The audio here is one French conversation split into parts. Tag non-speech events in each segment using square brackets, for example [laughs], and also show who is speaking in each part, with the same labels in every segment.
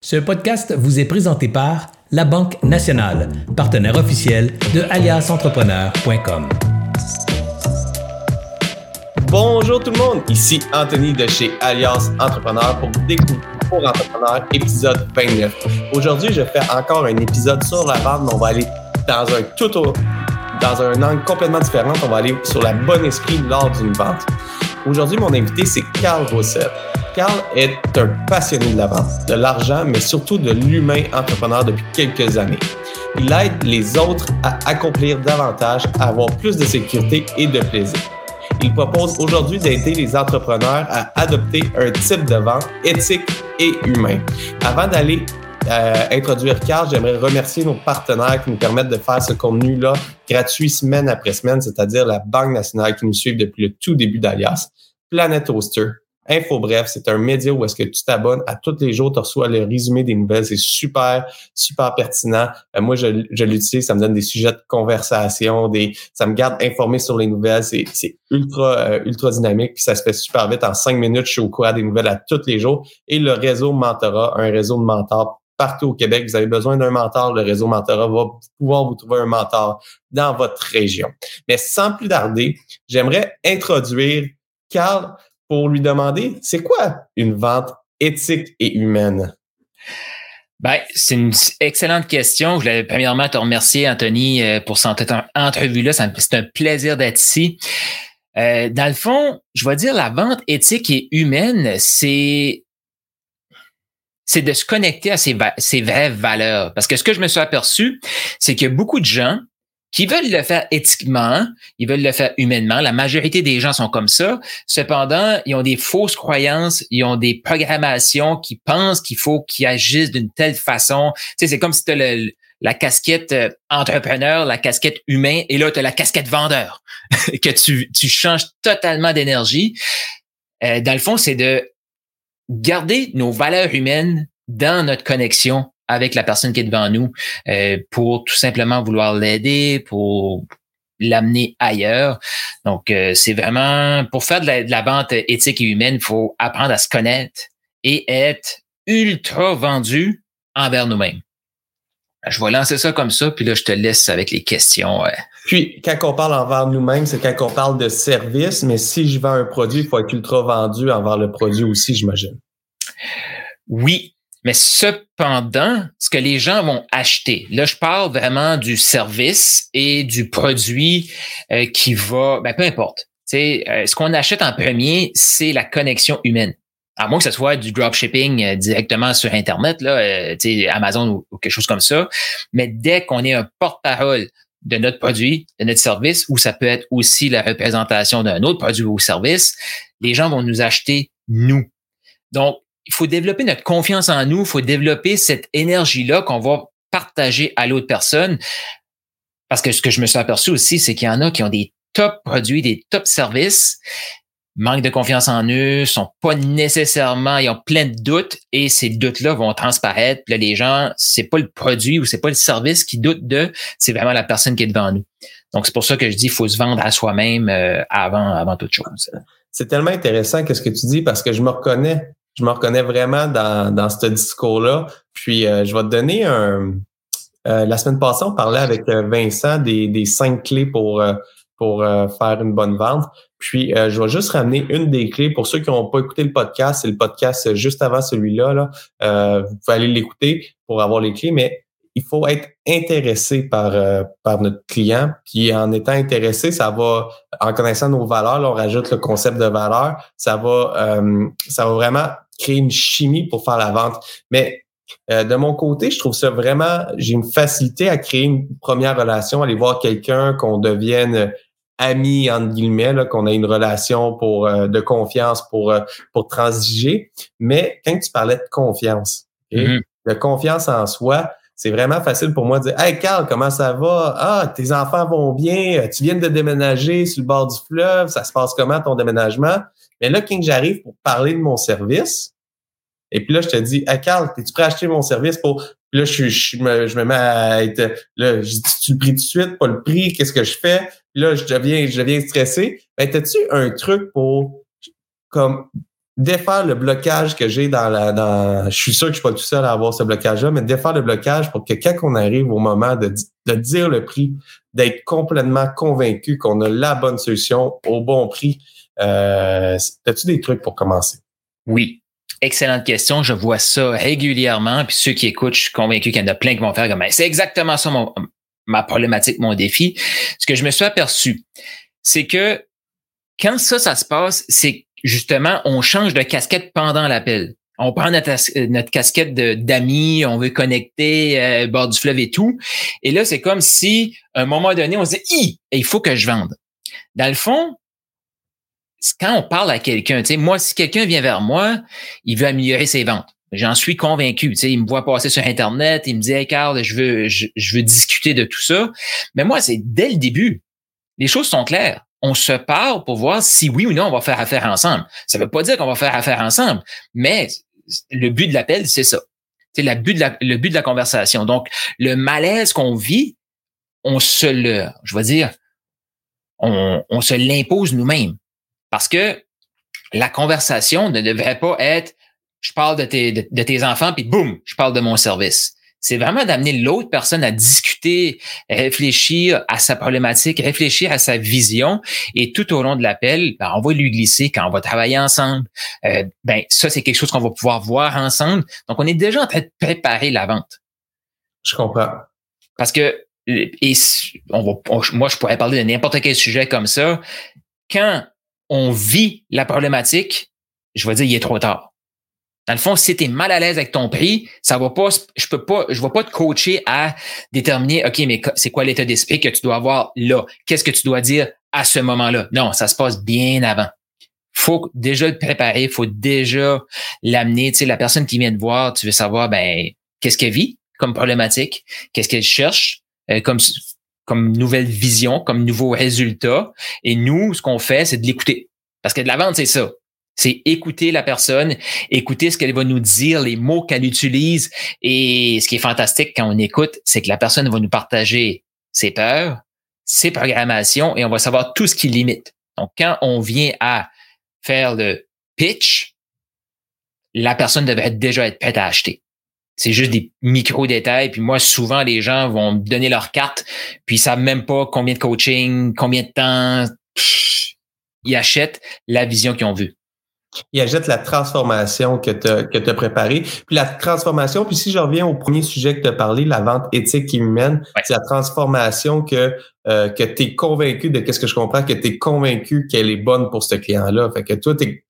Speaker 1: Ce podcast vous est présenté par La Banque Nationale, partenaire officiel de aliasentrepreneur.com.
Speaker 2: Bonjour tout le monde, ici Anthony de chez Alias Entrepreneur pour découvrir pour entrepreneurs, épisode 29. Aujourd'hui, je fais encore un épisode sur la vente, mais on va aller dans un tout autre, dans un angle complètement différent. On va aller sur la bonne esprit lors d'une vente. Aujourd'hui, mon invité, c'est Carl Rossette. Carl est un passionné de la vente, de l'argent, mais surtout de l'humain entrepreneur depuis quelques années. Il aide les autres à accomplir davantage, à avoir plus de sécurité et de plaisir. Il propose aujourd'hui d'aider les entrepreneurs à adopter un type de vente éthique et humain. Avant d'aller euh, introduire Carl, j'aimerais remercier nos partenaires qui nous permettent de faire ce contenu-là gratuit semaine après semaine, c'est-à-dire la Banque nationale qui nous suit depuis le tout début d'Alias, Planet Hoster, Info Bref, c'est un média où est-ce que tu t'abonnes à tous les jours, tu reçois le résumé des nouvelles. C'est super, super pertinent. Euh, moi, je, je l'utilise, ça me donne des sujets de conversation, des, ça me garde informé sur les nouvelles. C'est, ultra, euh, ultra dynamique, puis ça se fait super vite. En cinq minutes, je suis au courant des nouvelles à tous les jours. Et le réseau Mentora, un réseau de mentors partout au Québec. Vous avez besoin d'un mentor, le réseau Mentora va pouvoir vous trouver un mentor dans votre région. Mais sans plus tarder, j'aimerais introduire Carl pour lui demander, c'est quoi une vente éthique et humaine?
Speaker 3: Ben, c'est une excellente question. Je voulais premièrement te remercier, Anthony, euh, pour cette entrevue-là. C'est un plaisir d'être ici. Euh, dans le fond, je vais dire la vente éthique et humaine, c'est c'est de se connecter à ses, ses vraies valeurs. Parce que ce que je me suis aperçu, c'est que beaucoup de gens qui veulent le faire éthiquement, ils veulent le faire humainement. La majorité des gens sont comme ça. Cependant, ils ont des fausses croyances, ils ont des programmations qui pensent qu'il faut qu'ils agissent d'une telle façon. Tu sais, c'est comme si tu as la casquette euh, entrepreneur, la casquette humain, et là, tu as la casquette vendeur, [laughs] que tu, tu changes totalement d'énergie. Euh, dans le fond, c'est de garder nos valeurs humaines dans notre connexion avec la personne qui est devant nous euh, pour tout simplement vouloir l'aider, pour l'amener ailleurs. Donc, euh, c'est vraiment pour faire de la, vente éthique et humaine, il faut apprendre à se connaître et être ultra vendu envers nous-mêmes. Je vais lancer ça comme ça, puis là, je te laisse avec les questions.
Speaker 2: Puis, quand on parle envers nous-mêmes, c'est quand on parle de service, mais si je vends un produit, il faut être ultra vendu envers le produit aussi, j'imagine.
Speaker 3: Oui, mais cependant, ce que les gens vont acheter, là, je parle vraiment du service et du produit euh, qui va, ben, peu importe. Euh, ce qu'on achète en premier, c'est la connexion humaine. À moins que ce soit du dropshipping euh, directement sur Internet, là, euh, Amazon ou, quelque chose comme ça. Mais dès qu'on est un porte-parole de notre produit, de notre service, ou ça peut être aussi la représentation d'un autre produit ou service, les gens vont nous acheter nous. Donc, il faut développer notre confiance en nous, il faut développer cette énergie-là qu'on va partager à l'autre personne. Parce que ce que je me suis aperçu aussi, c'est qu'il y en a qui ont des top produits, des top services, manquent de confiance en eux, sont pas nécessairement, ils ont plein de doutes et ces doutes-là vont transparaître. Puis là, les gens, c'est pas le produit ou c'est pas le service qui doute de, c'est vraiment la personne qui est devant nous. Donc, c'est pour ça que je dis, il faut se vendre à soi-même euh, avant, avant toute chose.
Speaker 2: C'est tellement intéressant qu'est-ce que tu dis parce que je me reconnais je me reconnais vraiment dans, dans ce discours-là. Puis euh, je vais te donner un. Euh, la semaine passée, on parlait avec euh, Vincent des, des cinq clés pour, pour faire une bonne vente. Puis je vais juste ramener une des clés. Pour ceux qui n'ont pas écouté le podcast, c'est le podcast juste avant celui-là. Là. vous pouvez aller l'écouter pour avoir les clés, mais il faut être intéressé par, par notre client. Puis en étant intéressé, ça va, en connaissant nos valeurs, là, on rajoute le concept de valeur, ça va, ça va vraiment créer une chimie pour faire la vente. Mais euh, de mon côté, je trouve ça vraiment, j'ai une facilité à créer une première relation, aller voir quelqu'un, qu'on devienne ami entre guillemets, qu'on ait une relation pour euh, de confiance pour euh, pour transiger. Mais quand tu parlais de confiance, mm-hmm. de confiance en soi, c'est vraiment facile pour moi de dire Hey Carl, comment ça va? Ah, tes enfants vont bien, tu viens de déménager sur le bord du fleuve, ça se passe comment ton déménagement? Mais là, quand j'arrive pour parler de mon service, et puis là, je te dis, ah, Carl, es-tu prêt à acheter mon service pour. Là, je, je, me, je me mets à être. Là, je dis, tu le prix tout de suite, pas le prix, qu'est-ce que je fais? Puis là, je deviens, je deviens stressé. Ben, as-tu un truc pour comme défaire le blocage que j'ai dans la. Dans, je suis sûr que je suis pas tout seul à avoir ce blocage-là, mais défaire le blocage pour que quand on arrive au moment de, de dire le prix, d'être complètement convaincu qu'on a la bonne solution au bon prix. Euh, As-tu des trucs pour commencer?
Speaker 3: Oui. Excellente question. Je vois ça régulièrement. Puis ceux qui écoutent, je suis convaincu qu'il y en a plein qui vont faire comme c'est exactement ça mon, ma problématique, mon défi. Ce que je me suis aperçu, c'est que quand ça, ça se passe, c'est justement, on change de casquette pendant l'appel. On prend notre, notre casquette d'amis, on veut connecter euh, bord du fleuve et tout. Et là, c'est comme si, à un moment donné, on se dit, il faut que je vende. Dans le fond, quand on parle à quelqu'un, tu sais, moi, si quelqu'un vient vers moi, il veut améliorer ses ventes. J'en suis convaincu. Tu sais, il me voit passer sur Internet, il me dit, hey, Carl, je veux, je, veux discuter de tout ça. Mais moi, c'est dès le début. Les choses sont claires. On se parle pour voir si oui ou non on va faire affaire ensemble. Ça veut pas dire qu'on va faire affaire ensemble, mais le but de l'appel, c'est ça. C'est le but de la, conversation. Donc, le malaise qu'on vit, on se le, je veux dire, on se l'impose nous-mêmes. Parce que la conversation ne devrait pas être je parle de tes, de, tes enfants, puis boum, je parle de mon service. C'est vraiment d'amener l'autre personne à discuter, réfléchir à sa problématique, réfléchir à sa vision. Et tout au long de l'appel, ben, on va lui glisser quand on va travailler ensemble. Euh, ben ça, c'est quelque chose qu'on va pouvoir voir ensemble. Donc, on est déjà en train de préparer la vente.
Speaker 2: Je comprends.
Speaker 3: Parce que et on va, moi, je pourrais parler de n'importe quel sujet comme ça. Quand on vit la problématique, je vais dire, il est trop tard. Dans le fond, si tu es mal à l'aise avec ton prix, ça va pas, je peux pas, je vais pas te coacher à déterminer, OK, mais c'est quoi l'état d'esprit que tu dois avoir là? Qu'est-ce que tu dois dire à ce moment-là? Non, ça se passe bien avant. Faut déjà le préparer, faut déjà l'amener. Tu sais, la personne qui vient te voir, tu veux savoir, ben, qu'est-ce qu'elle vit comme problématique? Qu'est-ce qu'elle cherche? Euh, comme, comme nouvelle vision, comme nouveau résultat? Et nous, ce qu'on fait, c'est de l'écouter. Parce que de la vente, c'est ça. C'est écouter la personne, écouter ce qu'elle va nous dire, les mots qu'elle utilise. Et ce qui est fantastique quand on écoute, c'est que la personne va nous partager ses peurs, ses programmations et on va savoir tout ce qui limite. Donc, quand on vient à faire le pitch, la personne devrait déjà être prête à acheter. C'est juste des micro-détails. Puis moi, souvent, les gens vont me donner leur carte, puis ils savent même pas combien de coaching, combien de temps. ils achètent la vision qu'ils ont vue
Speaker 2: il ajoute la transformation que tu as, préparée. Puis la transformation, puis si je reviens au premier sujet que tu as parlé, la vente éthique et humaine, c'est la transformation que, euh, que tu es convaincu de qu'est-ce que je comprends, que tu es convaincu qu'elle est bonne pour ce client-là. Fait que toi, tu es,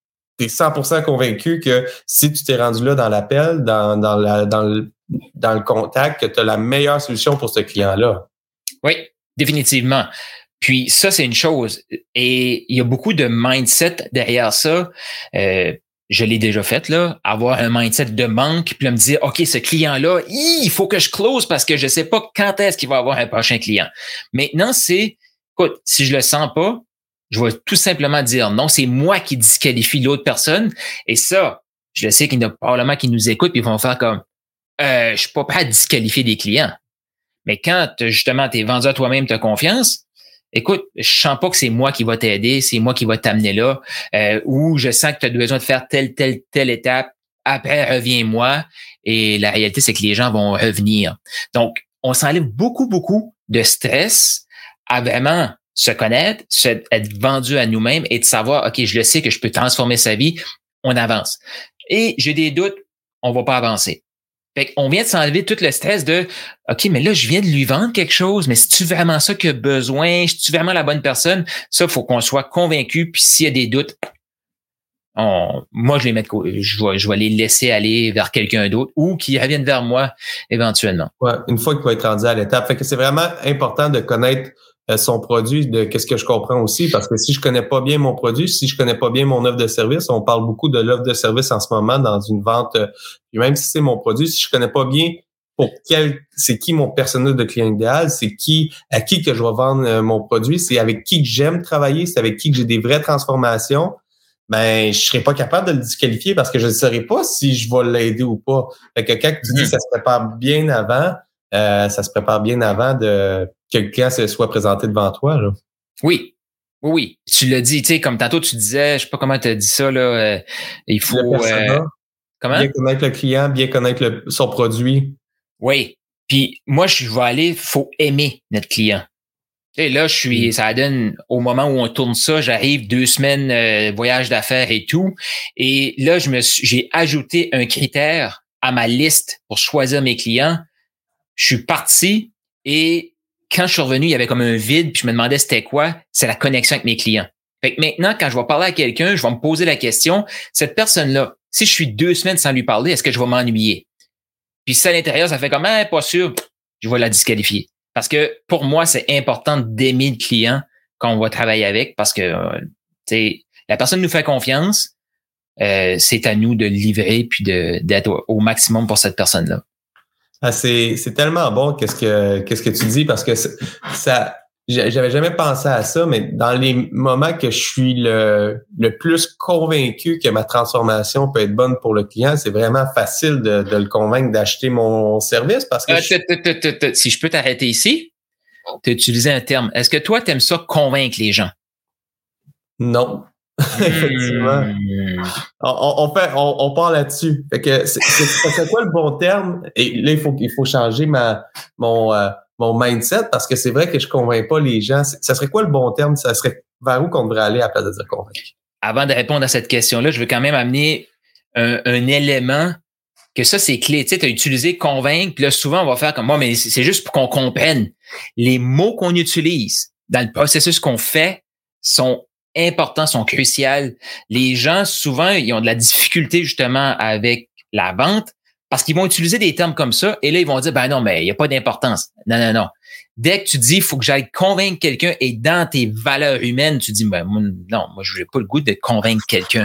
Speaker 2: 100% convaincu que si tu t'es rendu là dans l'appel, dans, dans, la, dans, le, dans le contact, que tu as la meilleure solution pour ce client-là.
Speaker 3: Oui, définitivement. Puis ça, c'est une chose. Et il y a beaucoup de mindset derrière ça. Euh, je l'ai déjà fait, là, avoir un mindset de manque, puis là, me dire, OK, ce client-là, il faut que je close parce que je sais pas quand est-ce qu'il va avoir un prochain client. Maintenant, c'est, écoute, si je le sens pas, je vais tout simplement dire non, c'est moi qui disqualifie l'autre personne. Et ça, je sais qu'il y en a probablement qui nous écoutent, puis ils vont faire comme, euh, je suis pas prêt à disqualifier des clients. Mais quand justement, tu es vendu toi-même, tu as confiance, écoute, je sens pas que c'est moi qui va t'aider, c'est moi qui va t'amener là, euh, ou je sens que tu as besoin de faire telle, telle, telle étape, après reviens-moi. Et la réalité, c'est que les gens vont revenir. Donc, on s'enlève beaucoup, beaucoup de stress à vraiment se connaître, être vendu à nous-mêmes et de savoir, OK, je le sais que je peux transformer sa vie, on avance. Et j'ai des doutes, on va pas avancer. On vient de s'enlever tout le stress de OK, mais là, je viens de lui vendre quelque chose, mais si tu vraiment ça qu'il a besoin, si tu vraiment la bonne personne, ça, faut qu'on soit convaincu. Puis s'il y a des doutes, moi, je les mets je vais, je vais les laisser aller vers quelqu'un d'autre ou qui reviennent vers moi éventuellement.
Speaker 2: Ouais, une fois qu'il va être rendu à l'étape. Fait que c'est vraiment important de connaître son produit, de qu'est-ce que je comprends aussi, parce que si je connais pas bien mon produit, si je connais pas bien mon offre de service, on parle beaucoup de l'offre de service en ce moment dans une vente, euh, puis même si c'est mon produit, si je connais pas bien pour quel, c'est qui mon personnel de client idéal, c'est qui, à qui que je vais vendre euh, mon produit, c'est avec qui que j'aime travailler, c'est avec qui que j'ai des vraies transformations, ben je serais pas capable de le disqualifier parce que je ne saurais pas si je vais l'aider ou pas. Fait que quand tu dis mm-hmm. ça se prépare bien avant, ça se prépare bien avant de que le client se soit présenté devant toi. Là.
Speaker 3: Oui, Oui, oui. Tu l'as dit, tu sais, comme tantôt tu disais, je sais pas comment tu as dit ça, là, euh, il faut. Euh,
Speaker 2: comment? Bien connaître le client, bien connaître le, son produit.
Speaker 3: Oui. Puis moi, je vais aller, faut aimer notre client. Et là, je suis, mm. ça donne au moment où on tourne ça, j'arrive deux semaines euh, voyage d'affaires et tout, et là, je me j'ai ajouté un critère à ma liste pour choisir mes clients. Je suis parti et quand je suis revenu, il y avait comme un vide, puis je me demandais c'était quoi? C'est la connexion avec mes clients. Fait maintenant, quand je vais parler à quelqu'un, je vais me poser la question, cette personne-là, si je suis deux semaines sans lui parler, est-ce que je vais m'ennuyer? Puis si à l'intérieur, ça fait comme, ah, pas sûr, je vais la disqualifier. Parce que pour moi, c'est important d'aimer le client quand on va travailler avec parce que euh, la personne nous fait confiance. Euh, c'est à nous de livrer puis d'être au maximum pour cette personne-là.
Speaker 2: Ah, c'est, tellement bon qu'est-ce que qu'est-ce que tu dis parce que ça j'avais jamais pensé à ça, mais dans les moments que je suis le, le plus convaincu que ma transformation peut être bonne pour le client, c'est vraiment facile de, de, le convaincre d'acheter mon service parce que
Speaker 3: euh, si je peux t'arrêter ici, tu as utilisé un terme. Est-ce que toi, tu aimes ça convaincre les gens?
Speaker 2: Non. [laughs] Effectivement. On, on, fait, on, on part là-dessus. Fait que c'est quoi le bon terme? Et là, il faut, il faut changer ma, mon, euh, mon mindset parce que c'est vrai que je convainc pas les gens. Ça serait quoi le bon terme? Ça serait vers où qu'on devrait aller à la place de dire convaincre?
Speaker 3: Avant de répondre à cette question-là, je veux quand même amener un, un élément que ça, c'est clé. Tu sais, as utilisé convaincre, puis là, souvent, on va faire comme moi, mais c'est juste pour qu'on comprenne. Les mots qu'on utilise dans le processus qu'on fait sont importants, sont cruciaux. Les gens, souvent, ils ont de la difficulté justement avec la vente parce qu'ils vont utiliser des termes comme ça et là, ils vont dire, ben non, mais il n'y a pas d'importance. Non, non, non. Dès que tu dis, il faut que j'aille convaincre quelqu'un et dans tes valeurs humaines, tu dis, ben non, moi, je n'ai pas le goût de convaincre quelqu'un.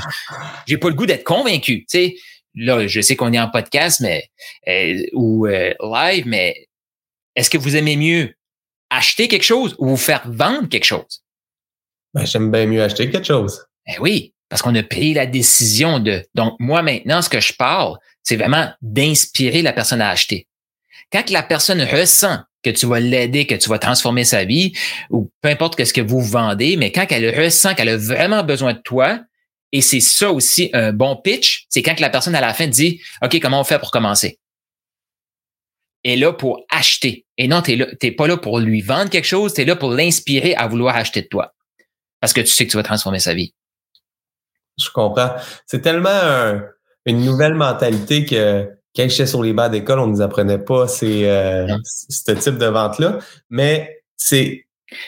Speaker 3: J'ai pas le goût d'être convaincu. Tu sais, là, je sais qu'on est en podcast mais euh, ou euh, live, mais est-ce que vous aimez mieux acheter quelque chose ou vous faire vendre quelque chose?
Speaker 2: Ben, j'aime bien mieux acheter quelque chose.
Speaker 3: Ben oui, parce qu'on a pris la décision de. Donc, moi, maintenant, ce que je parle, c'est vraiment d'inspirer la personne à acheter. Quand la personne ressent que tu vas l'aider, que tu vas transformer sa vie, ou peu importe ce que vous vendez, mais quand elle ressent qu'elle a vraiment besoin de toi, et c'est ça aussi un bon pitch, c'est quand la personne à la fin dit, OK, comment on fait pour commencer? est là pour acheter. Et non, tu n'es pas là pour lui vendre quelque chose, tu es là pour l'inspirer à vouloir acheter de toi parce que tu sais que tu vas transformer sa vie.
Speaker 2: Je comprends. C'est tellement une nouvelle mentalité que quand j'étais sur les bancs d'école, on ne nous apprenait pas ces, euh, ce type de vente-là. Mais c'est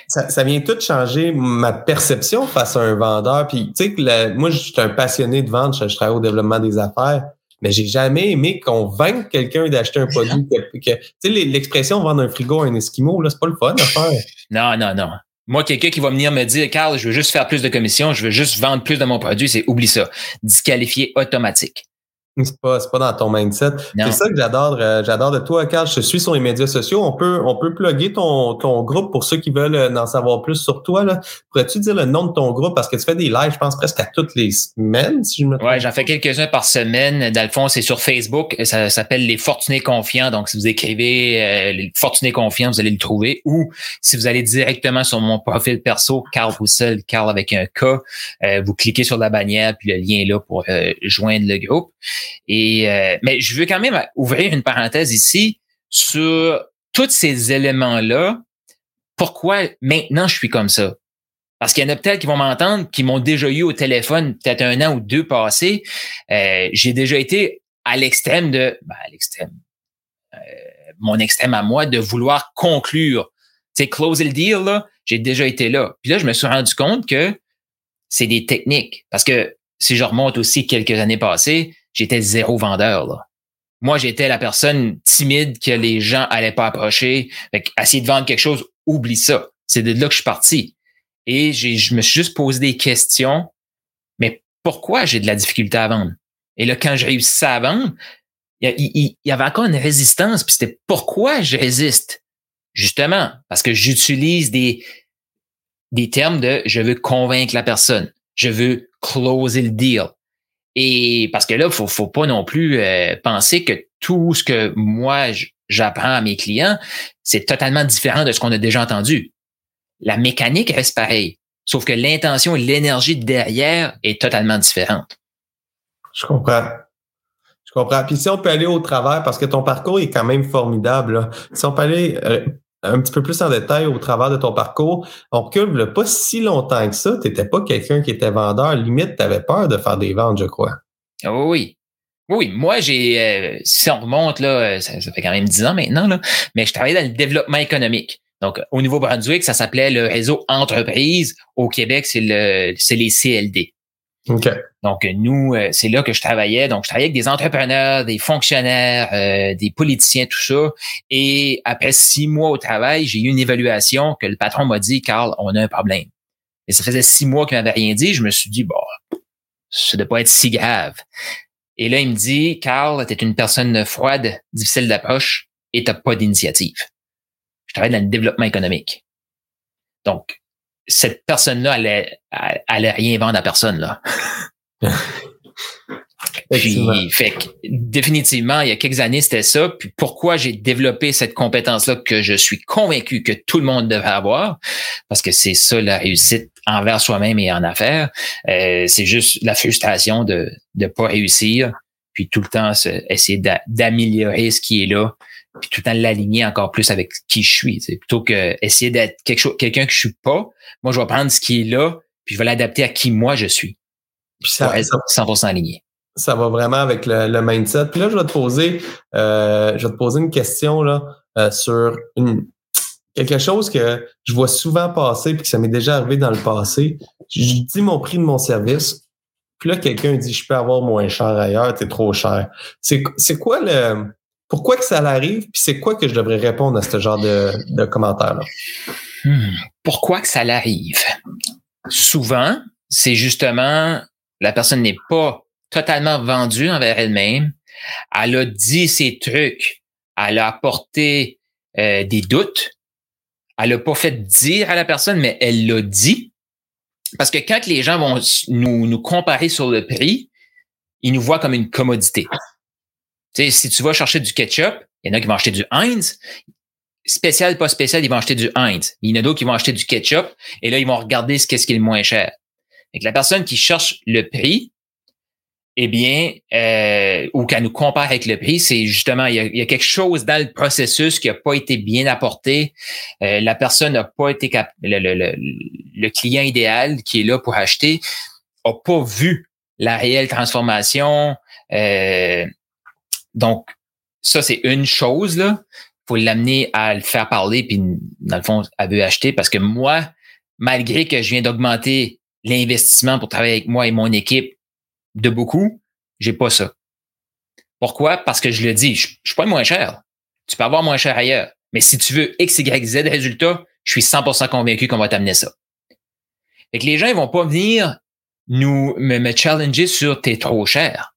Speaker 2: ça, vient tout changer ma perception face à un vendeur. Puis, tu sais, moi, je suis un passionné de vente, je, travaille au développement des affaires, mais j'ai jamais aimé convaincre quelqu'un d'acheter un produit. que, tu sais, l'expression vendre un frigo à un Esquimau, là, c'est pas le fun à faire.
Speaker 3: Non, non, non. Moi, quelqu'un qui va venir me dire, Carl, je veux juste faire plus de commissions, je veux juste vendre plus de mon produit, c'est oublie ça. Disqualifié automatique.
Speaker 2: C'est pas, pas dans ton mindset. C'est ça que j'adore, euh, j'adore de toi, Carl. Je suis sur les médias sociaux. On peut, on peut plugger ton, ton groupe pour ceux qui veulent euh, en savoir plus sur toi. Là. Pourrais-tu dire le nom de ton groupe? Parce que tu fais des lives, je pense, presque à toutes les semaines, si je me
Speaker 3: trompe. Ouais, j'en fais quelques-uns par semaine. Dans le fond, c'est sur Facebook. Ça s'appelle Les Fortunés Confiants. Donc, si vous écrivez euh, Les Fortunés Confiants, vous allez le trouver. Ou si vous allez directement sur mon profil perso, Carl Roussel, Carl avec un K, vous cliquez sur la bannière, puis le lien est là pour joindre le groupe. Et euh, mais je veux quand même ouvrir une parenthèse ici sur tous ces éléments-là. Pourquoi maintenant je suis comme ça? Parce qu'il y en a peut-être qui vont m'entendre, qui m'ont déjà eu au téléphone peut-être un an ou deux passés. Euh, j'ai déjà été à l'extrême de, ben, à l'extrême, euh, mon extrême à moi de vouloir conclure, tu sais, closer le deal là. J'ai déjà été là. Puis là, je me suis rendu compte que c'est des techniques. Parce que si je remonte aussi quelques années passées, j'étais zéro vendeur. Là. Moi, j'étais la personne timide que les gens allaient pas approcher. Fait essayer de vendre quelque chose, oublie ça. C'est de là que je suis parti. Et je me suis juste posé des questions. Mais pourquoi j'ai de la difficulté à vendre? Et là, quand j'ai réussi à vendre, il y, avait encore une résistance. Puis c'était pourquoi je résiste? Justement, parce que j'utilise des, des termes de je veux convaincre la personne. Je veux closer le deal. Et parce que là, faut, faut pas non plus euh, penser que tout ce que moi j'apprends à mes clients, c'est totalement différent de ce qu'on a déjà entendu. La mécanique reste pareille. Sauf que l'intention et l'énergie derrière est totalement différente.
Speaker 2: Je comprends. Je comprends. Puis si on peut aller au travers, parce que ton parcours est quand même formidable. Si on peut aller euh, un petit peu plus en détail au travers de ton parcours, on recule pas si longtemps que ça. Tu n'étais pas quelqu'un qui était vendeur. Limite, tu avais peur de faire des ventes, je crois.
Speaker 3: Oh oui. Oui, moi, j'ai, euh, si on remonte, là, ça, fait quand même dix ans maintenant, là, mais je travaillais dans le développement économique. Donc, au Nouveau-Brunswick, ça s'appelait le réseau entreprise. Au Québec, c'est le, c'est les CLD. Donc, nous, euh, c'est là que je travaillais. Donc, je travaillais avec des entrepreneurs, des fonctionnaires, euh, des politiciens, tout ça. Et après six mois au travail, j'ai eu une évaluation que le patron m'a dit, Carl, on a un problème. Et ça faisait six mois qu'il m'avait rien dit. Je me suis dit, bon, ça ne doit pas être si grave. Et là, il me dit, Carl, tu es une personne froide, difficile d'approche et tu pas d'initiative. Je travaille dans le développement économique. Donc, cette personne-là allait, allait rien vendre à personne, là. [laughs] Puis, fait que, définitivement, il y a quelques années, c'était ça. Puis pourquoi j'ai développé cette compétence-là que je suis convaincu que tout le monde devrait avoir, parce que c'est ça la réussite envers soi-même et en affaires. Euh, c'est juste la frustration de ne pas réussir, puis tout le temps essayer d'améliorer ce qui est là, puis tout le temps l'aligner encore plus avec qui je suis. Plutôt que essayer d'être quelque chose, quelqu'un que je suis pas, moi je vais prendre ce qui est là, puis je vais l'adapter à qui moi je suis. Puis ça, pour être 100% aligné.
Speaker 2: Ça va vraiment avec le, mindset. Puis là, je vais te poser, euh, je vais te poser une question là euh, sur une, quelque chose que je vois souvent passer puis que ça m'est déjà arrivé dans le passé. Je dis mon prix de mon service. Puis là, quelqu'un dit je peux avoir moins cher ailleurs, t'es trop cher. C'est quoi le pourquoi que ça arrive, puis c'est quoi que je devrais répondre à ce genre de, commentaires-là?
Speaker 3: Hmm. Pourquoi que ça l'arrive? Souvent, c'est justement la personne n'est pas totalement vendue envers elle-même. Elle a dit ses trucs. Elle a apporté euh, des doutes. Elle n'a pas fait dire à la personne, mais elle l'a dit. Parce que quand les gens vont nous comparer sur le prix, ils nous voient comme une commodité sais, si tu vas chercher du ketchup, il y en a qui vont acheter du Heinz. Spécial, pas spécial, ils vont acheter du Heinz. Il y en a d'autres qui vont acheter du ketchup et là, ils vont regarder ce qu'est-ce qui est le moins cher. Et la personne qui cherche le prix, eh bien, euh, ou qu'elle nous compare avec le prix, c'est justement, il y, a, quelque chose dans le processus qui n'a pas été bien apporté. Euh, la personne n'a pas été cap le, le, le, client idéal qui est là pour acheter a pas vu la réelle transformation. Euh, donc, ça, c'est une chose, là. Faut l'amener à le faire parler, puis dans le fond, elle veut acheter parce que moi, malgré que je viens d'augmenter l'investissement pour travailler avec moi et mon équipe de beaucoup, j'ai pas ça. Pourquoi? Parce que je le dis, je, je suis pas moins cher. Tu peux avoir moins cher ailleurs. Mais si tu veux X, Y, Z résultat, je suis 100% convaincu qu'on va t'amener ça. Fait que les gens, ils vont pas venir nous, me, me challenger sur t'es trop cher.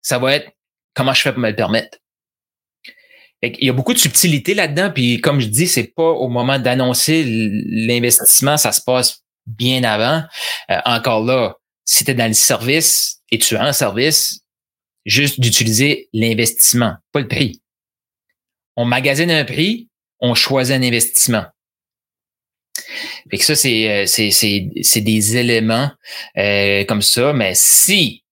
Speaker 3: Ça va être comment je fais pour me le permettre? Il y a beaucoup de subtilité là-dedans, puis comme je dis, c'est pas au moment d'annoncer l'investissement, ça se passe bien avant. Euh, encore là, si tu es dans le service et tu as un service, juste d'utiliser l'investissement, pas le prix. On magasine un prix, on choisit un investissement. Fait que ça, c'est, euh, c'est, c'est, des éléments euh, comme ça, mais si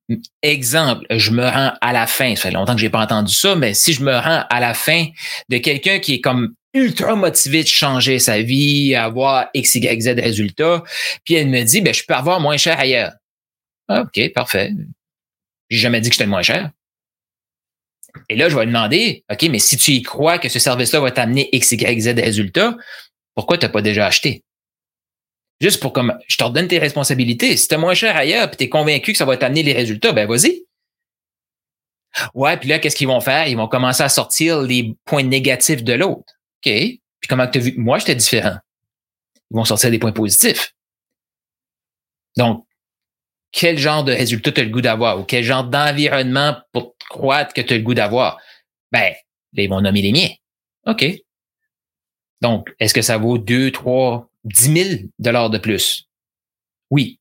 Speaker 3: Exemple, je me rends à la fin, ça fait longtemps que j'ai pas entendu ça, mais si je me rends à la fin de quelqu'un qui est comme ultra motivé de changer sa vie, avoir X, Y, Z résultats, puis elle me dit, ben, je peux avoir moins cher ailleurs. Ah, OK, parfait. J'ai jamais dit que j'étais moins cher. Et là, je vais lui demander, OK, mais si tu y crois que ce service-là va t'amener X, Y, Z résultats, pourquoi tu n'as pas déjà acheté? Juste pour comme, je t'ordonne tes responsabilités. Si t'es moins cher ailleurs, puis t'es convaincu que ça va t'amener les résultats, ben vas-y. Ouais, puis là, qu'est-ce qu'ils vont faire? Ils vont commencer à sortir les points négatifs de l'autre. OK. Puis comment tu as vu? Que moi, j'étais différent? Ils vont sortir des points positifs. Donc, quel genre de résultat tu as le goût d'avoir? Ou quel genre d'environnement pour croire que tu as le goût d'avoir? Ben, ils vont nommer les miens. OK. Donc, est-ce que ça vaut deux, trois, 10 000 dollars de plus. Oui.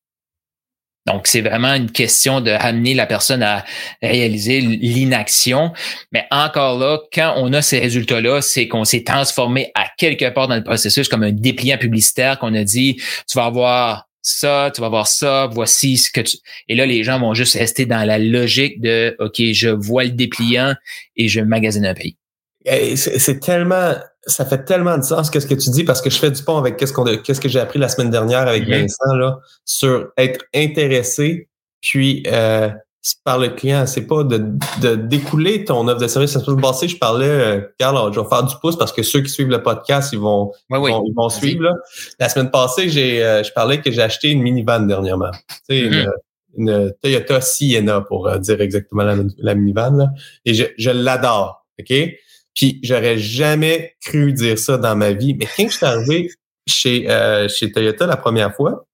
Speaker 3: Donc, c'est vraiment une question de ramener la personne à réaliser l'inaction. Mais encore là, quand on a ces résultats-là, c'est qu'on s'est transformé à quelque part dans le processus comme un dépliant publicitaire qu'on a dit, tu vas avoir ça, tu vas voir ça, voici ce que tu... Et là, les gens vont juste rester dans la logique de, OK, je vois le dépliant et je magasine un prix.
Speaker 2: C'est tellement, ça fait tellement de sens qu'est-ce que tu dis parce que je fais du pont avec qu'est-ce qu'on, qu'est-ce que j'ai appris la semaine dernière avec. Vincent là sur être intéressé puis euh, par le client. C'est pas de, de découler ton offre de service. La semaine passée, je parlais, euh, Carl, je vais faire du pouce parce que ceux qui suivent le podcast, ils vont, ils vont, suivre. Là. La semaine passée, j'ai, euh, je parlais que j'ai acheté une minivan dernièrement. Tu sais, mm-hmm. une, une, Toyota Sienna pour euh, dire exactement la, minivan. Là. Et je, je l'adore. OK? Puis j'aurais jamais cru dire ça dans ma vie. Mais quand je suis arrivé chez, euh, chez Toyota la première fois,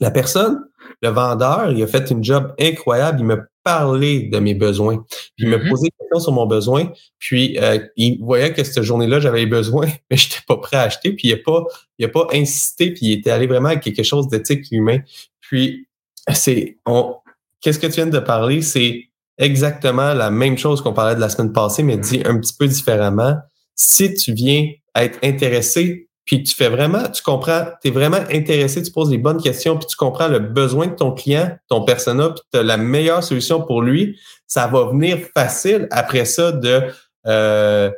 Speaker 2: la personne le vendeur, il a fait une job incroyable. Il m'a parlé de mes besoins. Puis il m'a mm-hmm. posé des questions sur mon besoin. Puis euh, il voyait que cette journée-là, j'avais besoin, [laughs] mais je n'étais pas prêt à acheter. Puis il n'a pas, il a pas insisté. Puis il était allé vraiment à quelque chose d'éthique humain. Puis c'est, on, qu'est-ce que tu viens de parler? C'est exactement la même chose qu'on parlait de la semaine passée, mais dit un petit peu différemment. Si tu viens être intéressé puis tu fais vraiment, tu comprends, tu es vraiment intéressé, tu poses les bonnes questions, puis tu comprends le besoin de ton client, ton persona, puis tu as la meilleure solution pour lui, ça va venir facile après ça de, euh,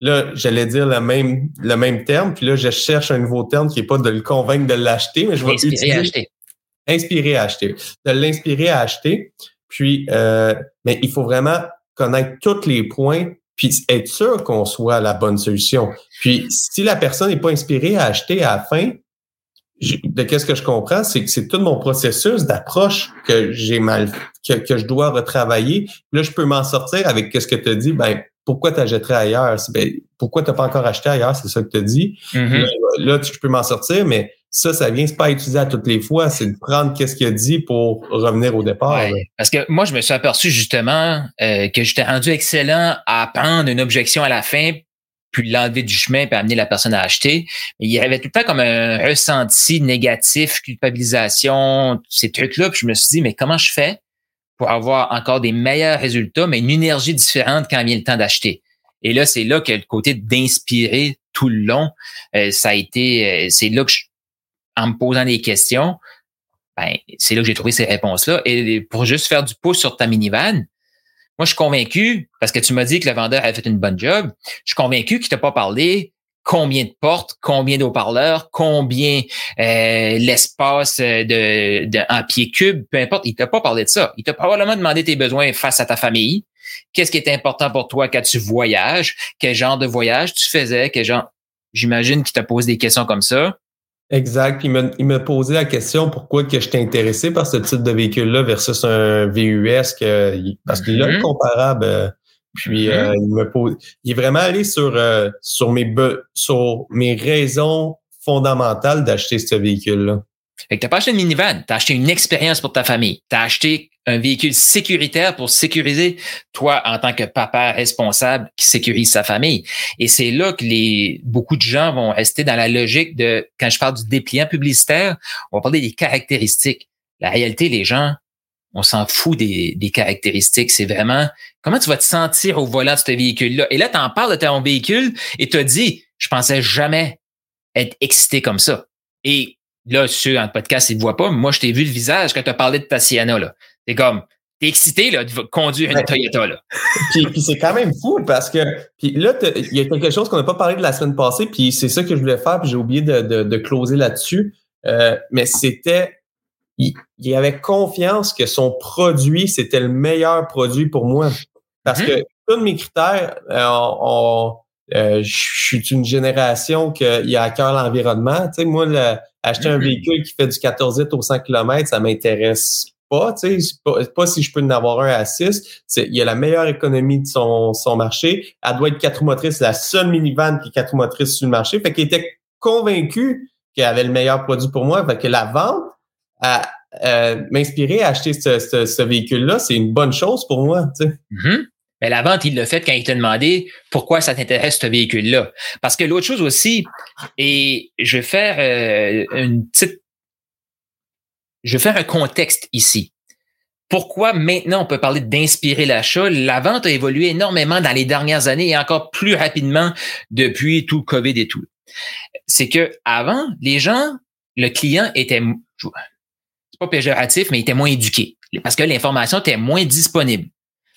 Speaker 2: là, j'allais dire le même, le même terme, puis là, je cherche un nouveau terme qui est pas de le convaincre de l'acheter, mais je vais
Speaker 3: inspirer utiliser, à acheter.
Speaker 2: Inspirer à acheter. De l'inspirer à acheter. Puis, euh, mais il faut vraiment connaître tous les points puis être sûr qu'on soit la bonne solution. Puis si la personne n'est pas inspirée à acheter à la fin, de qu'est-ce que je comprends, c'est que c'est tout mon processus d'approche que j'ai mal, que, que, je dois retravailler. Là, je peux m'en sortir avec qu'est-ce que tu as dit. Ben, pourquoi tu achèterais ailleurs? Ben, pourquoi tu n'as pas encore acheté ailleurs? C'est ça que tu as dit. Mm-hmm. Là, je peux m'en sortir, mais ça, ça vient, c'est pas utiliser à toutes les fois, c'est de prendre qu'est-ce qu'il a dit pour revenir au départ.
Speaker 3: parce que moi, je me suis aperçu justement euh, que j'étais rendu excellent à prendre une objection à la fin, puis l'enlever du chemin, puis amener la personne à acheter. Mais il y avait tout le temps comme un ressenti négatif, culpabilisation, ces trucs-là. Puis je me suis dit, mais comment je fais pour avoir encore des meilleurs résultats, mais une énergie différente quand vient le temps d'acheter? Et là, c'est là que le côté d'inspirer tout le long, euh, ça a été, euh, c'est là que je, en me posant des questions, ben, c'est là que j'ai trouvé ces réponses-là. Et pour juste faire du pouce sur ta minivan, moi, je suis convaincu, parce que tu m'as dit que le vendeur a fait une bonne job, je suis convaincu qu'il t'a pas parlé combien de portes, combien d'haut-parleurs, combien euh, l'espace de, de, en pied cube, peu importe, il t'a pas parlé de ça. Il t'a probablement demandé tes besoins face à ta famille. Qu'est-ce qui est important pour toi quand tu voyages? Quel genre de voyage tu faisais? Quel genre... J'imagine qu'il t'a posé des questions comme ça.
Speaker 2: Exact. il me, il me posait la question pourquoi que j'étais intéressé par ce type de véhicule-là versus un VUS que, parce qu'il a le mm-hmm. comparable. Euh, puis mm-hmm. euh, il me pose, il est vraiment allé sur euh, sur mes sur mes raisons fondamentales d'acheter ce véhicule-là.
Speaker 3: Fait que t'as pas acheté une minivan, t'as acheté une expérience pour ta famille. T'as acheté un véhicule sécuritaire pour sécuriser toi en tant que papa responsable qui sécurise sa famille. Et c'est là que les beaucoup de gens vont rester dans la logique de quand je parle du dépliant publicitaire, on va parler des caractéristiques. La réalité, les gens, on s'en fout des, des caractéristiques. C'est vraiment comment tu vas te sentir au volant de ce véhicule-là? Et là, tu en parles de ton véhicule et tu dit, je pensais jamais être excité comme ça. Et là, ceux en podcast, ils ne voient pas, moi, je t'ai vu le visage quand tu as parlé de ta Sienna. Là. C'est comme, t'es excité là, de conduire une Toyota. Là. [laughs]
Speaker 2: puis, puis c'est quand même fou parce que puis là, il y a quelque chose qu'on n'a pas parlé de la semaine passée, puis c'est ça que je voulais faire, puis j'ai oublié de, de, de closer là-dessus. Euh, mais c'était, il, y avait confiance que son produit, c'était le meilleur produit pour moi. Parce mm-hmm. que tous mes critères, euh, euh, je suis une génération qui a à cœur l'environnement. Tu sais, moi, acheter un mm-hmm. véhicule qui fait du 14 litres au 100 km, ça m'intéresse pas, tu sais, pas, pas, si je peux en avoir un à 6. Il y a la meilleure économie de son, son marché. Elle doit être quatre motrices, la seule minivan qui est quatre motrices sur le marché. Fait qu'il était convaincu qu'elle avait le meilleur produit pour moi. Fait que la vente a euh, m'inspirer à acheter ce, ce, véhicule-là, c'est une bonne chose pour moi.
Speaker 3: Mm-hmm. Mais la vente, il l'a fait quand il t'a demandé pourquoi ça t'intéresse ce véhicule-là. Parce que l'autre chose aussi, et je vais faire euh, une petite je vais faire un contexte ici. Pourquoi maintenant on peut parler d'inspirer l'achat? La vente a évolué énormément dans les dernières années et encore plus rapidement depuis tout le COVID et tout. C'est que avant, les gens le client était, c'est pas péjoratif, mais il était moins éduqué parce que l'information était moins disponible.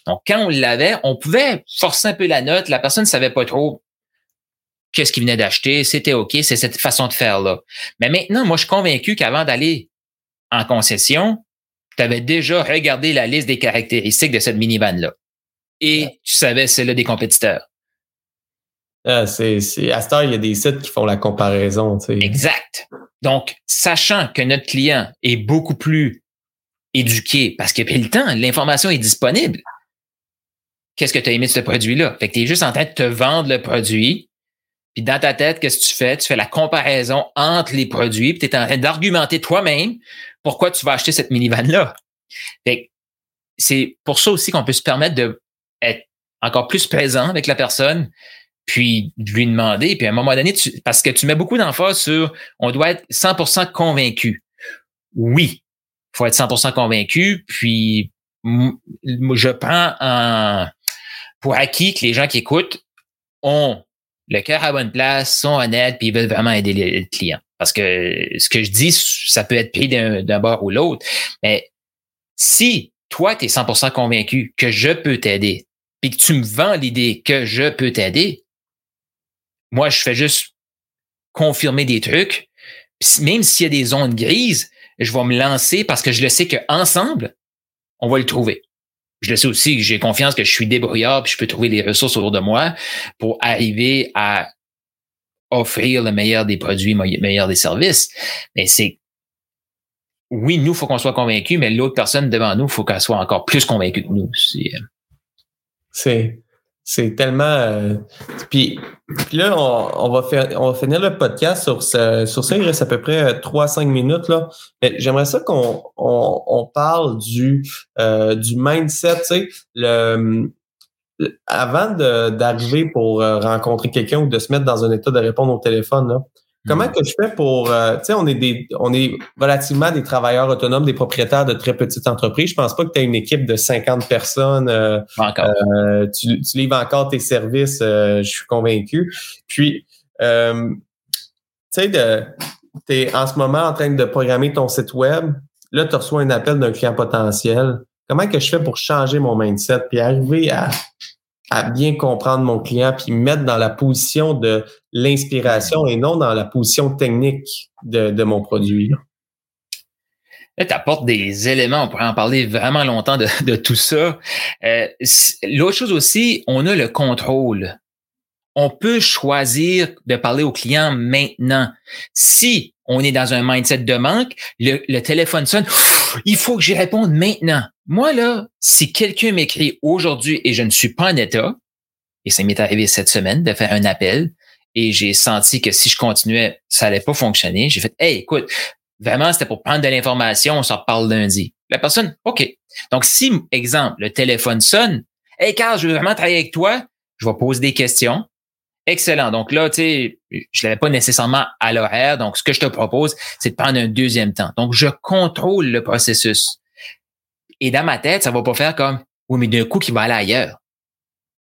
Speaker 3: Donc, quand on l'avait, on pouvait forcer un peu la note. La personne ne savait pas trop qu'est-ce qu'il venait d'acheter. C'était OK, c'est cette façon de faire-là. Mais maintenant, moi, je suis convaincu qu'avant d'aller en concession, tu avais déjà regardé la liste des caractéristiques de cette minivan-là. Et tu savais celle-là des compétiteurs.
Speaker 2: Ah, c'est, c'est, à ce temps, il y a des sites qui font la comparaison. Tu sais.
Speaker 3: Exact. Donc, sachant que notre client est beaucoup plus éduqué parce que puis le temps, l'information est disponible. Qu'est-ce que tu as aimé de ce produit-là? Fait que tu es juste en train de te vendre le produit. Puis dans ta tête, qu'est-ce que tu fais? Tu fais la comparaison entre les produits, puis tu es en train d'argumenter toi-même pourquoi tu vas acheter cette minivan-là. C'est pour ça aussi qu'on peut se permettre de être encore plus présent avec la personne, puis de lui demander, puis à un moment donné, tu, parce que tu mets beaucoup d'emphase sur on doit être 100% convaincu. Oui, faut être 100% convaincu, puis je prends en, pour acquis que les gens qui écoutent ont le cœur à bonne place, sont honnêtes, puis ils veulent vraiment aider les clients. Parce que ce que je dis, ça peut être pris d'un bord ou l'autre. Mais si toi, tu es 100% convaincu que je peux t'aider, puis que tu me vends l'idée que je peux t'aider, moi, je fais juste confirmer des trucs. même s'il y a des zones grises, je vais me lancer parce que je le sais qu'ensemble, on va le trouver. Je le sais aussi j'ai confiance que je suis débrouillard puis je peux trouver les ressources autour de moi pour arriver à offrir le meilleur des produits, le meilleur des services. Mais c'est oui, nous, faut qu'on soit convaincus, mais l'autre personne devant nous, faut qu'elle soit encore plus convaincue que nous.
Speaker 2: C'est c'est tellement. Euh, puis, là, on, va faire, on va finir le podcast sur, ce, sur ça. Il reste à peu près 3-5 euh, minutes. là. J'aimerais ça qu'on on, on, parle du, euh, du mindset. Tu sais, le, avant d'arriver pour rencontrer quelqu'un ou de se mettre dans un état de répondre au téléphone, là, Comment que je fais pour, euh, tu sais, on est des, on est relativement des travailleurs autonomes, des propriétaires de très petites entreprises. Je pense pas que tu as une équipe de 50 personnes. Euh,
Speaker 3: encore.
Speaker 2: Euh, tu, tu, livres encore tes services, je suis convaincu. Puis, tu sais, tu es en ce moment en train de programmer ton site web. Là, tu reçois un appel d'un client potentiel. Comment que je fais pour changer mon mindset puis arriver à à bien comprendre mon client puis mettre dans la position de l'inspiration et non dans la position technique de, de mon produit.
Speaker 3: Là, tu apportes des éléments, on pourrait en parler vraiment longtemps de, de tout ça. Euh, L'autre chose aussi, on a le contrôle. On peut choisir de parler au client maintenant. Si on est dans un mindset de manque, le, téléphone sonne, il faut que j'y réponde maintenant. Moi, là, si quelqu'un m'écrit aujourd'hui et je ne suis pas en état, et ça m'est arrivé cette semaine de faire un appel, et j'ai senti que si je continuais, ça allait pas fonctionner, j'ai fait, hey, écoute, vraiment, c'était pour prendre de l'information, on s'en reparle lundi. La personne, OK. Donc, si, exemple, le téléphone sonne, hey, Carl, je veux vraiment travailler avec toi, je vais poser des questions. Excellent. Donc là, tu sais, je l'avais pas nécessairement à l'horaire. Donc, ce que je te propose, c'est de prendre un deuxième temps. Donc, je contrôle le processus. Et dans ma tête, ça va pas faire comme, oui, mais d'un coup, qui va aller ailleurs.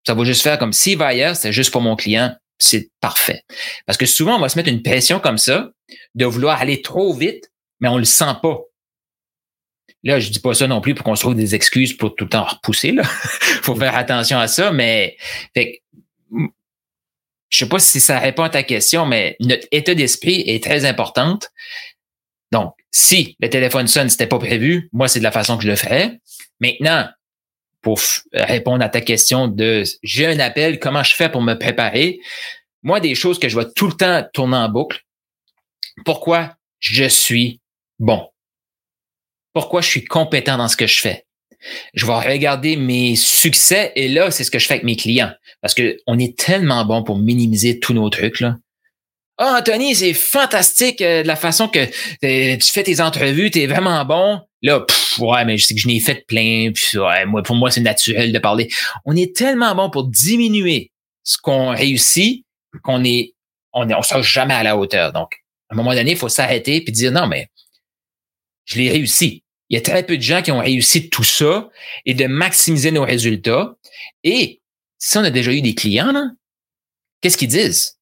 Speaker 3: Ça va juste faire comme s'il va ailleurs, c'est juste pour mon client, c'est parfait. Parce que souvent, on va se mettre une pression comme ça, de vouloir aller trop vite, mais on le sent pas. Là, je dis pas ça non plus pour qu'on se trouve des excuses pour tout le temps repousser. Là. [laughs] faut faire attention à ça, mais fait, je sais pas si ça répond à ta question, mais notre état d'esprit est très importante. Donc, si le téléphone sonne, c'était pas prévu, moi, c'est de la façon que je le ferais. Maintenant, pour répondre à ta question de j'ai un appel, comment je fais pour me préparer? Moi, des choses que je vois tout le temps tourner en boucle. Pourquoi je suis bon? Pourquoi je suis compétent dans ce que je fais? Je vais regarder mes succès et là, c'est ce que je fais avec mes clients. Parce que on est tellement bon pour minimiser tous nos trucs, là. Ah, Anthony, c'est fantastique euh, de la façon que euh, tu fais tes entrevues, tu es vraiment bon. Là, ouais, mais je sais que je n'ai fait plein. Puis, ouais, moi, pour moi, c'est naturel de parler. On est tellement bon pour diminuer ce qu'on réussit qu'on est, on est, on sera jamais à la hauteur. Donc, à un moment donné, il faut s'arrêter puis dire non, mais je l'ai réussi. Il y a très peu de gens qui ont réussi tout ça et de maximiser nos résultats. Et si on a déjà eu des clients, qu'est-ce qu'ils disent?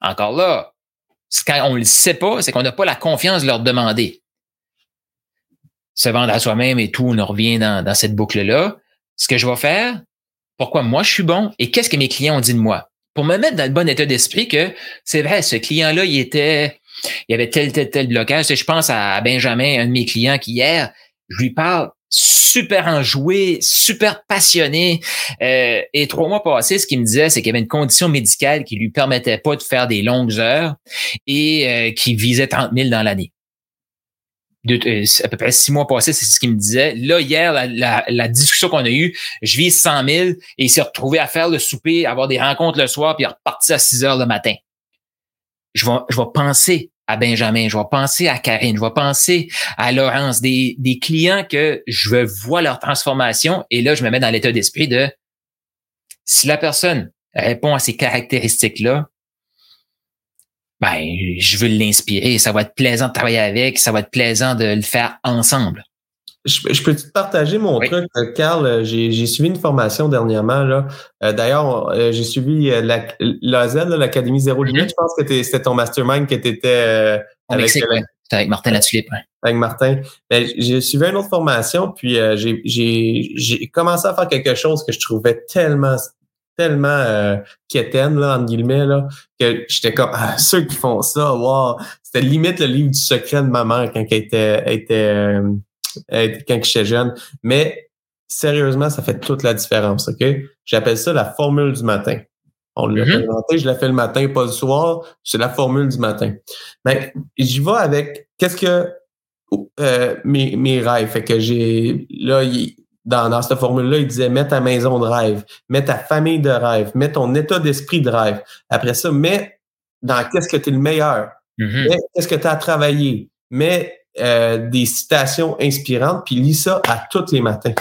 Speaker 3: Encore là, quand on le sait pas, c'est qu'on n'a pas la confiance de leur demander. Se vendre à soi-même et tout, on revient dans cette boucle-là. Ce que je vais faire, pourquoi moi je suis bon et qu'est-ce que mes clients ont dit de moi? Pour me mettre dans le bon état d'esprit que c'est vrai, ce client-là, il était, il y avait tel, tel, tel blocage. Je pense à Benjamin, un de mes clients qui hier, je lui parle super enjoué, super passionné. Euh, et trois mois passés, ce qu'il me disait, c'est qu'il avait une condition médicale qui lui permettait pas de faire des longues heures et euh, qui visait 30 000 dans l'année. Euh, à peu près six mois passés, c'est ce qu'il me disait. Là, hier, la, la, discussion qu'on a eue, je vise 100 000 et il s'est retrouvé à faire le souper, avoir des rencontres le soir, puis repartir à 6 heures le matin. Je vais, je vais penser à Benjamin, je vais penser à Karine, je vais penser à Laurence, des, des clients que je voir leur transformation et là, je me mets dans l'état d'esprit de si la personne répond à ces caractéristiques-là, ben, je veux l'inspirer. Ça va être plaisant de travailler avec, ça va être plaisant de le faire ensemble.
Speaker 2: Je, peux te partager mon truc, euh, Carl? Euh, j'ai suivi une formation dernièrement. là. Euh, d'ailleurs, j'ai suivi l'AZ, l'Académie Zéro mm-hmm. Limite. Je pense que c'était ton mastermind qui était
Speaker 3: avec, avec Martin Latulippe.
Speaker 2: Avec Martin. Ben, j'ai suivi une autre formation, puis j'ai commencé à faire quelque chose que je trouvais tellement tellement euh, quétaine, là, entre guillemets, là, que j'étais comme ah, ceux qui font ça, wow! C'était limite le livre du secret de ma mère quand elle était, était quand j'étais jeune. Mais sérieusement, ça fait toute la différence, OK? J'appelle ça la formule du matin. On l'a mm je l'ai fait le matin, pas le soir. C'est la formule du matin. Mais ben, j'y vais avec qu'est-ce que euh, mes, mes rêves. Fait que j'ai là, dans, dans cette formule-là, il disait mets ta maison de rêve, mets ta famille de rêve, mets ton état d'esprit de rêve. Après ça, mets dans qu'est-ce que tu es le meilleur, mm-hmm. qu'est-ce que tu as à travailler, mets euh, des citations inspirantes, puis lis ça à tous les matins.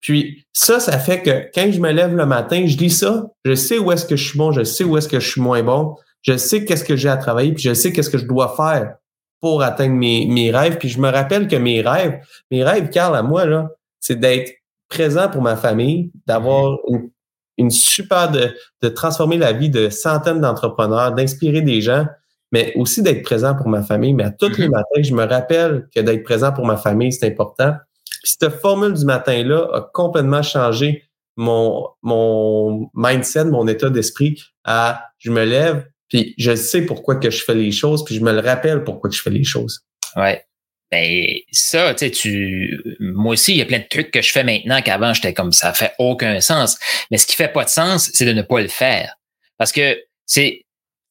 Speaker 2: Puis ça, ça fait que quand je me lève le matin, je lis ça, je sais où est-ce que je suis bon, je sais où est-ce que je suis moins bon, je sais qu'est-ce que j'ai à travailler, puis je sais qu'est-ce que je dois faire pour atteindre mes, mes rêves. Puis je me rappelle que mes rêves, mes rêves, Carl, à moi, là, c'est d'être présent pour ma famille, d'avoir une, une, super de, de transformer la vie de centaines d'entrepreneurs, d'inspirer des gens mais aussi d'être présent pour ma famille. Mais à tous les mm-hmm. matins, je me rappelle que d'être présent pour ma famille, c'est important. Puis cette formule du matin-là a complètement changé mon, mon mindset, mon état d'esprit à je me lève, puis je sais pourquoi que je fais les choses, puis je me le rappelle pourquoi que je fais les choses.
Speaker 3: Ouais. Ben, ça, tu sais, tu, moi aussi, il y a plein de trucs que je fais maintenant qu'avant, j'étais comme ça fait aucun sens. Mais ce qui fait pas de sens, c'est de ne pas le faire. Parce que c'est,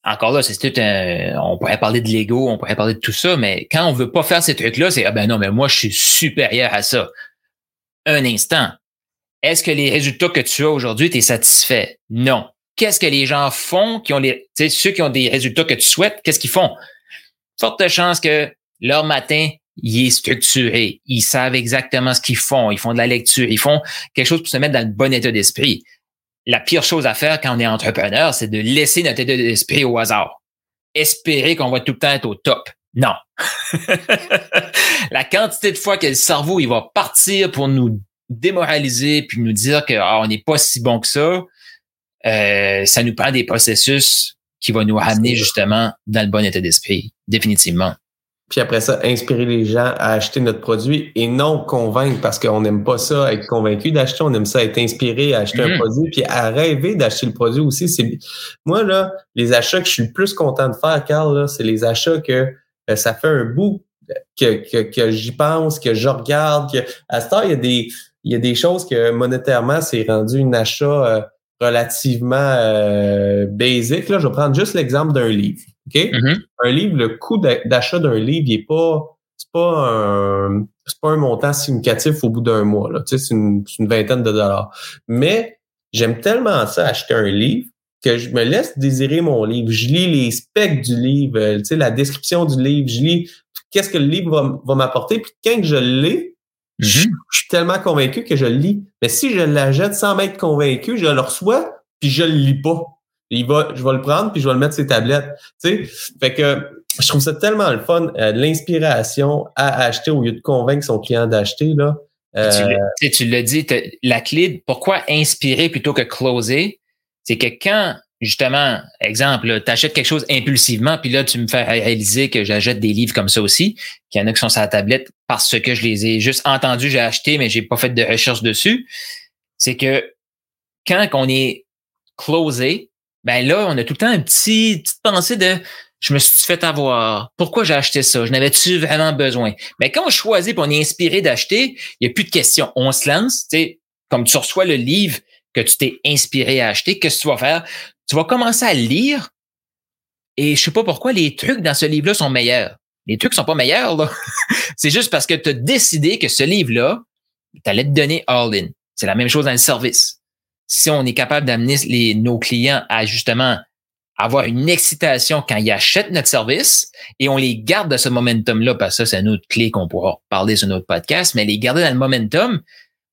Speaker 3: encore là, c'est tout un, on pourrait parler de l'ego, on pourrait parler de tout ça, mais quand on veut pas faire ces trucs-là, c'est, ah ben non, mais moi, je suis supérieur à ça. Un instant. Est-ce que les résultats que tu as aujourd'hui, tu es satisfait? Non. Qu'est-ce que les gens font qui ont les, ceux qui ont des résultats que tu souhaites, qu'est-ce qu'ils font? Forte chance que leur matin, il est structuré. Ils savent exactement ce qu'ils font. Ils font de la lecture. Ils font quelque chose pour se mettre dans le bon état d'esprit la pire chose à faire quand on est entrepreneur, c'est de laisser notre état d'esprit au hasard. Espérer qu'on va tout le temps être au top. Non. [laughs] la quantité de fois que le cerveau il va partir pour nous démoraliser puis nous dire que ah, on n'est pas si bon que ça, euh, ça nous prend des processus qui vont nous ramener justement dans le bon état d'esprit, définitivement
Speaker 2: puis après ça, inspirer les gens à acheter notre produit et non convaincre parce qu'on n'aime pas ça être convaincu d'acheter, on aime ça être inspiré à acheter un mm-hmm. produit, puis à rêver d'acheter le produit aussi. C'est Moi, là, les achats que je suis le plus content de faire, Carl, c'est les achats que euh, ça fait un bout que, que, que j'y pense, que je regarde. Que... À ce temps, il y a des, il y a des choses que monétairement, c'est rendu un achat euh, relativement euh, basic. Là, je vais prendre juste l'exemple d'un livre. OK? Mm-hmm. Un livre, le coût d'achat d'un livre, il est pas, c'est pas un, c'est pas un montant significatif au bout d'un mois, là. Tu sais, c'est une, une, vingtaine de dollars. Mais j'aime tellement ça, acheter un livre, que je me laisse désirer mon livre. Je lis les specs du livre, euh, tu sais, la description du livre, je lis qu'est-ce que le livre va, va m'apporter. Puis quand je l'ai, je, mm-hmm. je, suis tellement convaincu que je le lis. Mais si je l'achète sans m'être convaincu, je le reçois, puis je le lis pas il va, je vais le prendre puis je vais le mettre sur ses tablettes. Tu sais, fait que je trouve ça tellement le fun, euh, l'inspiration à acheter au lieu de convaincre son client d'acheter là.
Speaker 3: Euh, tu l'as dit, la clé, pourquoi inspirer plutôt que closer, c'est que quand justement, exemple, tu achètes quelque chose impulsivement, puis là, tu me fais réaliser que j'achète des livres comme ça aussi, qu'il y en a qui sont sur la tablette parce que je les ai juste entendus, j'ai acheté, mais j'ai pas fait de recherche dessus. C'est que quand on est closé, ben là, on a tout le temps un petit petite pensée de je me suis fait avoir. Pourquoi j'ai acheté ça? Je n'avais-tu vraiment besoin? Mais quand on choisit et on est inspiré d'acheter, il n'y a plus de questions. On se lance, tu sais, comme tu reçois le livre que tu t'es inspiré à acheter, qu'est-ce que tu vas faire? Tu vas commencer à lire et je sais pas pourquoi les trucs dans ce livre-là sont meilleurs. Les trucs sont pas meilleurs, là. [laughs] C'est juste parce que tu as décidé que ce livre-là, tu allais te donner all-in. C'est la même chose dans le service. Si on est capable d'amener nos clients à justement avoir une excitation quand ils achètent notre service et on les garde dans ce momentum-là, parce que ça, c'est une autre clé qu'on pourra parler sur notre podcast, mais les garder dans le momentum,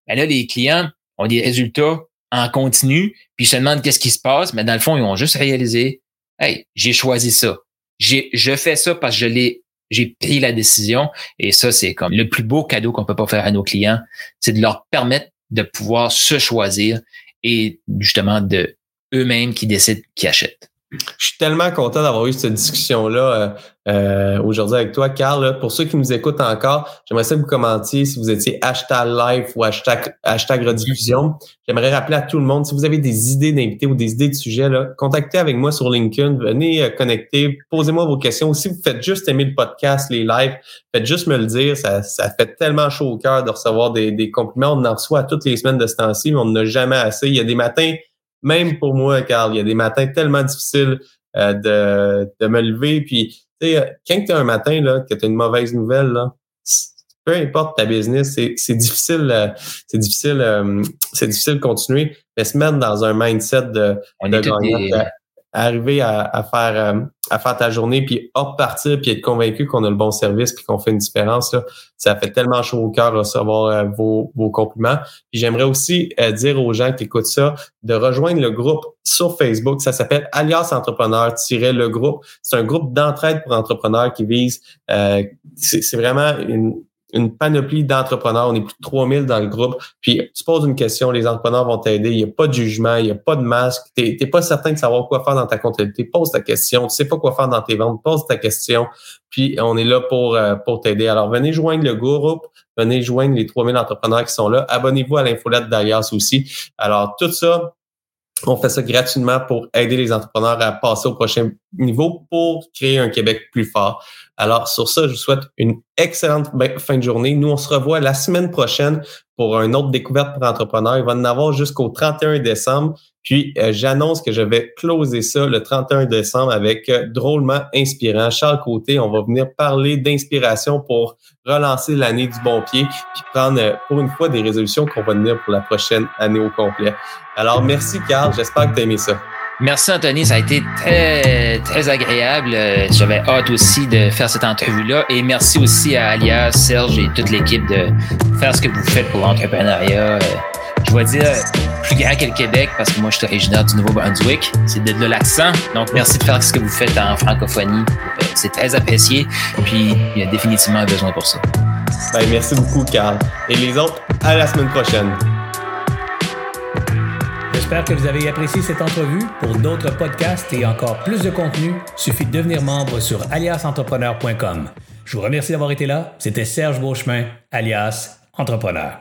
Speaker 3: ben là, les clients ont des résultats en continu, puis ils se demandent qu'est-ce qui se passe, mais dans le fond, ils ont juste réalisé, hey, j'ai choisi ça. J'ai, je fais ça parce que je j'ai pris la décision. Et ça, c'est comme le plus beau cadeau qu'on peut pas faire à nos clients, c'est de leur permettre de pouvoir se choisir et justement de eux-mêmes qui décident qui achètent.
Speaker 2: Je suis tellement content d'avoir eu cette discussion-là euh, euh, aujourd'hui avec toi, Carl. Pour ceux qui nous écoutent encore, j'aimerais ça que vous commentiez si vous étiez hashtag live ou hashtag, hashtag rediffusion. J'aimerais rappeler à tout le monde, si vous avez des idées d'invités ou des idées de sujets, contactez avec moi sur LinkedIn, venez euh, connecter, posez-moi vos questions. Si vous faites juste aimer le podcast, les lives, faites juste me le dire. Ça, ça fait tellement chaud au cœur de recevoir des, des compliments. On en reçoit toutes les semaines de ce temps-ci, mais on n'en a jamais assez. Il y a des matins même pour moi, Carl, il y a des matins tellement difficiles euh, de, de me lever. Puis, tu sais, quand tu as un matin là, que tu as une mauvaise nouvelle, là, peu importe ta business, c'est difficile, euh, c'est difficile, euh, c'est difficile de continuer, mais se mettre dans un mindset de,
Speaker 3: On est
Speaker 2: arriver à, faire euh, à faire ta journée puis repartir puis être convaincu qu'on a le bon service puis qu'on fait une différence là, ça fait tellement chaud au cœur recevoir euh, vos, vos compliments. Puis j'aimerais aussi euh, dire aux gens qui écoutent ça de rejoindre le groupe sur Facebook. Ça s'appelle Alias Entrepreneur le groupe. C'est un groupe d'entraide pour entrepreneurs qui vise c'est vraiment une une panoplie d'entrepreneurs. On est plus de 3000 dans le groupe. Puis tu poses une question, les entrepreneurs vont t'aider. Il n'y a pas de jugement, il n'y a pas de masque. Tu n'es pas certain de savoir quoi faire dans ta comptabilité. Pose ta question. Tu sais pas quoi faire dans tes ventes. Pose ta question. Puis on est là pour, euh, pour t'aider. Alors venez joindre le groupe. Venez joindre les 3000 entrepreneurs qui sont là. Abonnez-vous à l'infolette d'Alias aussi. Alors tout ça, on fait ça gratuitement pour aider les entrepreneurs à passer au prochain niveau pour créer un Québec plus fort. Alors, sur ça, je vous souhaite une excellente ben, fin de journée. Nous, on se revoit la semaine prochaine pour une autre découverte pour entrepreneurs. Il va en avoir jusqu'au 31 décembre. Puis, euh, j'annonce que je vais closer ça le 31 décembre avec euh, Drôlement Inspirant. Charles Côté, on va venir parler d'inspiration pour relancer l'année du bon pied, puis prendre euh, pour une fois des résolutions qu'on va tenir pour la prochaine année au complet. Alors, merci Carl, j'espère que tu as aimé ça.
Speaker 3: Merci Anthony, ça a été très très agréable. Euh, j'avais hâte aussi de faire cette entrevue-là et merci aussi à Alias, Serge et toute l'équipe de faire ce que vous faites pour l'entrepreneuriat. Euh, je vais dire plus grand que le Québec parce que moi je suis originaire du Nouveau-Brunswick. C'est de, l'accent. Donc merci de faire ce que vous faites en francophonie. Euh, c'est très apprécié. Puis il y a définitivement besoin pour ça.
Speaker 2: Ben, merci beaucoup, Carl. Et les autres, à la semaine prochaine.
Speaker 1: J'espère que vous avez apprécié cette entrevue. Pour d'autres podcasts et encore plus de contenu, suffit de devenir membre sur aliasentrepreneur.com. Je vous remercie d'avoir été là. C'était Serge Beauchemin, alias Entrepreneur.